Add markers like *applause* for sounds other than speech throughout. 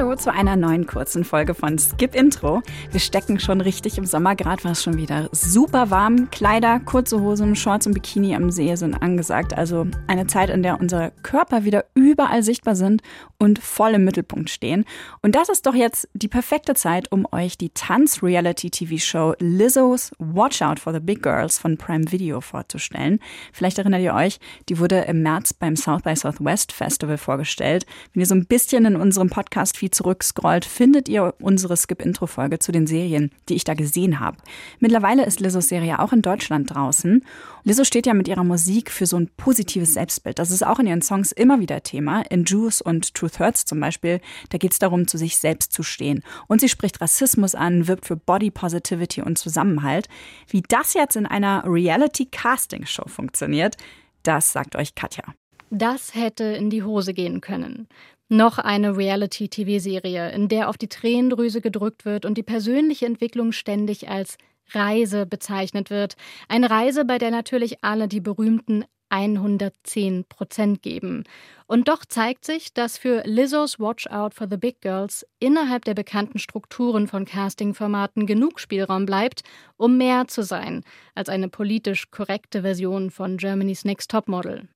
Hallo zu einer neuen kurzen Folge von Skip Intro. Wir stecken schon richtig im Sommer, gerade war es schon wieder super warm. Kleider, kurze Hosen, Shorts und Bikini am See sind angesagt. Also eine Zeit, in der unsere Körper wieder überall sichtbar sind und voll im Mittelpunkt stehen. Und das ist doch jetzt die perfekte Zeit, um euch die Tanz-Reality-TV-Show Lizzo's Watch Out for the Big Girls von Prime Video vorzustellen. Vielleicht erinnert ihr euch, die wurde im März beim South by Southwest Festival vorgestellt. Wenn ihr so ein bisschen in unserem Podcast Feed zurückscrollt, findet ihr unsere Skip-Intro-Folge zu den Serien, die ich da gesehen habe. Mittlerweile ist Lizzos Serie auch in Deutschland draußen. Lizzo steht ja mit ihrer Musik für so ein positives Selbstbild. Das ist auch in ihren Songs immer wieder Thema. In Juice und Truth Hurts zum Beispiel, da geht es darum, zu sich selbst zu stehen. Und sie spricht Rassismus an, wirbt für Body Positivity und Zusammenhalt. Wie das jetzt in einer Reality-Casting-Show funktioniert, das sagt euch Katja. Das hätte in die Hose gehen können. Noch eine Reality-TV-Serie, in der auf die Tränendrüse gedrückt wird und die persönliche Entwicklung ständig als Reise bezeichnet wird. Eine Reise, bei der natürlich alle die berühmten 110 Prozent geben. Und doch zeigt sich, dass für Lizzo's Watch Out for the Big Girls innerhalb der bekannten Strukturen von Casting-Formaten genug Spielraum bleibt, um mehr zu sein als eine politisch korrekte Version von Germany's Next Topmodel.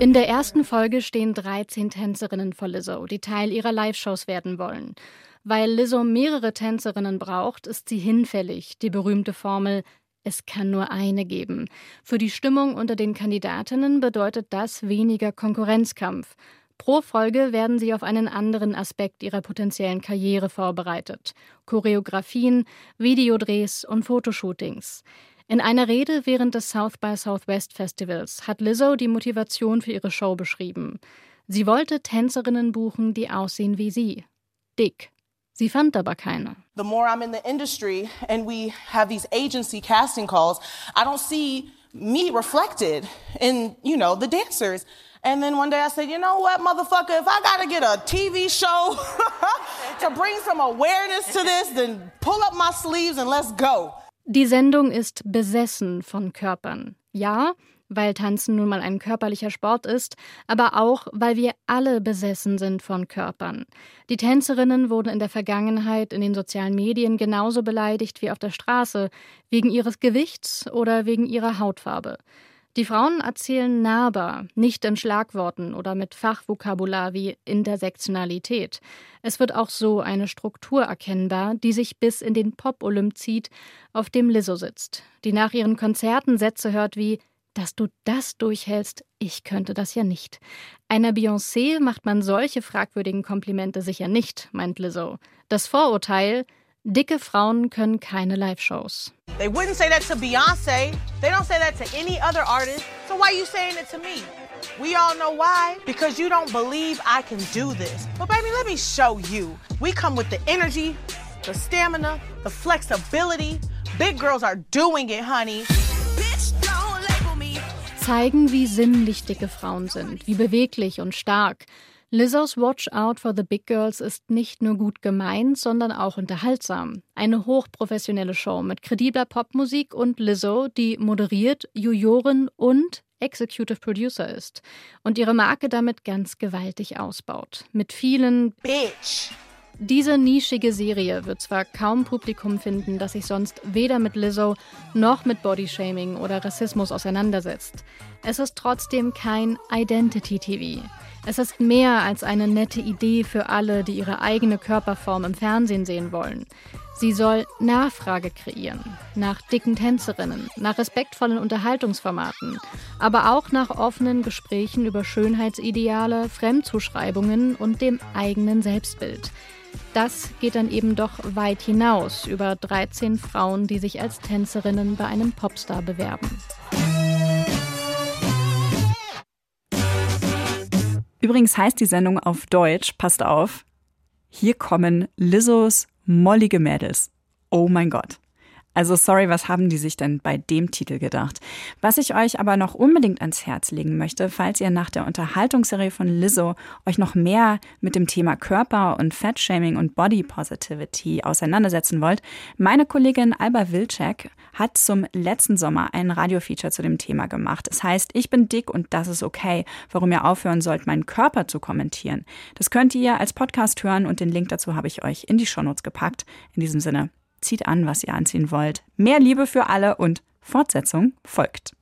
In der ersten Folge stehen 13 Tänzerinnen vor Lizzo, die Teil ihrer Live-Shows werden wollen. Weil Lizzo mehrere Tänzerinnen braucht, ist sie hinfällig, die berühmte Formel es kann nur eine geben. Für die Stimmung unter den Kandidatinnen bedeutet das weniger Konkurrenzkampf. Pro Folge werden sie auf einen anderen Aspekt ihrer potenziellen Karriere vorbereitet. Choreografien, Videodrehs und Fotoshootings. In einer Rede während des South by Southwest Festivals hat Lizzo die Motivation für ihre Show beschrieben. Sie wollte Tänzerinnen buchen, die aussehen wie sie. Dick. Sie fand aber keine. The more I'm in the industry and we have these agency casting calls, I don't see me reflected in, you know, the dancers. And then one day I said, you know what, motherfucker, if I gotta get a TV show *laughs* to bring some awareness to this, then pull up my sleeves and let's go. Die Sendung ist besessen von Körpern. Ja, weil Tanzen nun mal ein körperlicher Sport ist, aber auch, weil wir alle besessen sind von Körpern. Die Tänzerinnen wurden in der Vergangenheit in den sozialen Medien genauso beleidigt wie auf der Straße, wegen ihres Gewichts oder wegen ihrer Hautfarbe. Die Frauen erzählen nahbar, nicht in Schlagworten oder mit Fachvokabular wie Intersektionalität. Es wird auch so eine Struktur erkennbar, die sich bis in den Pop-Olymp zieht, auf dem Lizzo sitzt, die nach ihren Konzerten Sätze hört wie dass du das durchhältst, ich könnte das ja nicht. Einer Beyoncé macht man solche fragwürdigen Komplimente sicher nicht, meint Lizzo. Das Vorurteil, Dicke Frauen können keine Live-Shows. They wouldn't say that to Beyonce. They don't say that to any other artist. So why are you saying it to me? We all know why. Because you don't believe I can do this. But baby, let me show you. We come with the energy, the stamina, the flexibility. Big girls are doing it, honey. Zeigen, wie sinnlich dicke Frauen sind, wie beweglich und stark. Lizzo's Watch Out for the Big Girls ist nicht nur gut gemeint, sondern auch unterhaltsam. Eine hochprofessionelle Show mit kredibler Popmusik und Lizzo, die moderiert, Jurorin und Executive Producer ist und ihre Marke damit ganz gewaltig ausbaut. Mit vielen Bitch. Diese nischige Serie wird zwar kaum Publikum finden, das sich sonst weder mit Lizzo noch mit Bodyshaming oder Rassismus auseinandersetzt. Es ist trotzdem kein Identity-TV. Es ist mehr als eine nette Idee für alle, die ihre eigene Körperform im Fernsehen sehen wollen. Sie soll Nachfrage kreieren, nach dicken Tänzerinnen, nach respektvollen Unterhaltungsformaten, aber auch nach offenen Gesprächen über Schönheitsideale, Fremdzuschreibungen und dem eigenen Selbstbild. Das geht dann eben doch weit hinaus über 13 Frauen, die sich als Tänzerinnen bei einem Popstar bewerben. Übrigens heißt die Sendung auf Deutsch, passt auf, hier kommen Lizzos mollige Mädels. Oh mein Gott. Also sorry, was haben die sich denn bei dem Titel gedacht? Was ich euch aber noch unbedingt ans Herz legen möchte, falls ihr nach der Unterhaltungsserie von Lizzo euch noch mehr mit dem Thema Körper und Fettshaming und Body Positivity auseinandersetzen wollt, meine Kollegin Alba Wilczek hat zum letzten Sommer ein Radiofeature zu dem Thema gemacht. Es heißt, ich bin dick und das ist okay, warum ihr aufhören sollt, meinen Körper zu kommentieren. Das könnt ihr als Podcast hören und den Link dazu habe ich euch in die Shownotes gepackt. In diesem Sinne, zieht an, was ihr anziehen wollt. Mehr Liebe für alle und Fortsetzung folgt.